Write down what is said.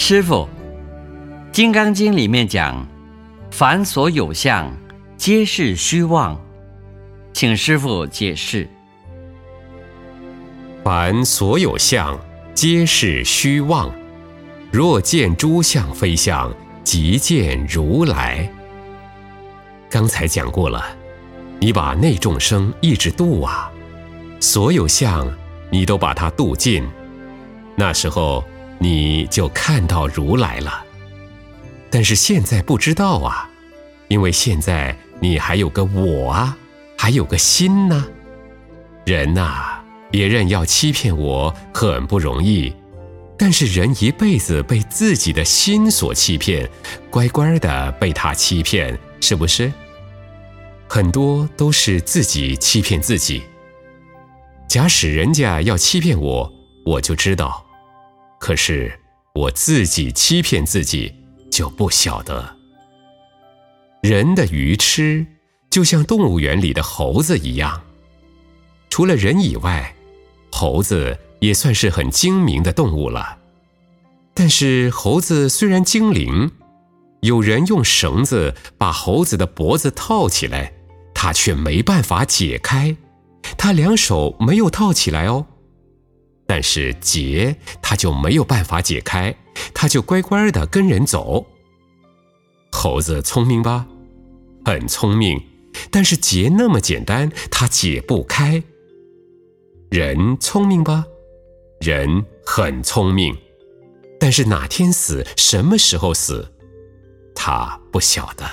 师傅，《金刚经》里面讲，凡所有相，皆是虚妄，请师傅解释。凡所有相，皆是虚妄。若见诸相非相，即见如来。刚才讲过了，你把内众生一直度啊，所有相你都把它度尽，那时候你就看到如来了。但是现在不知道啊，因为现在你还有个我啊，还有个心呢。人呐，别人要欺骗我很不容易。但是人一辈子被自己的心所欺骗，乖乖的被他欺骗，是不是？很多都是自己欺骗自己。假使人家要欺骗我，我就知道；可是我自己欺骗自己，就不晓得。人的愚痴，就像动物园里的猴子一样，除了人以外，猴子。也算是很精明的动物了，但是猴子虽然精灵，有人用绳子把猴子的脖子套起来，它却没办法解开，它两手没有套起来哦，但是结它就没有办法解开，它就乖乖的跟人走。猴子聪明吧？很聪明，但是结那么简单，它解不开。人聪明吧？人很聪明，但是哪天死，什么时候死，他不晓得。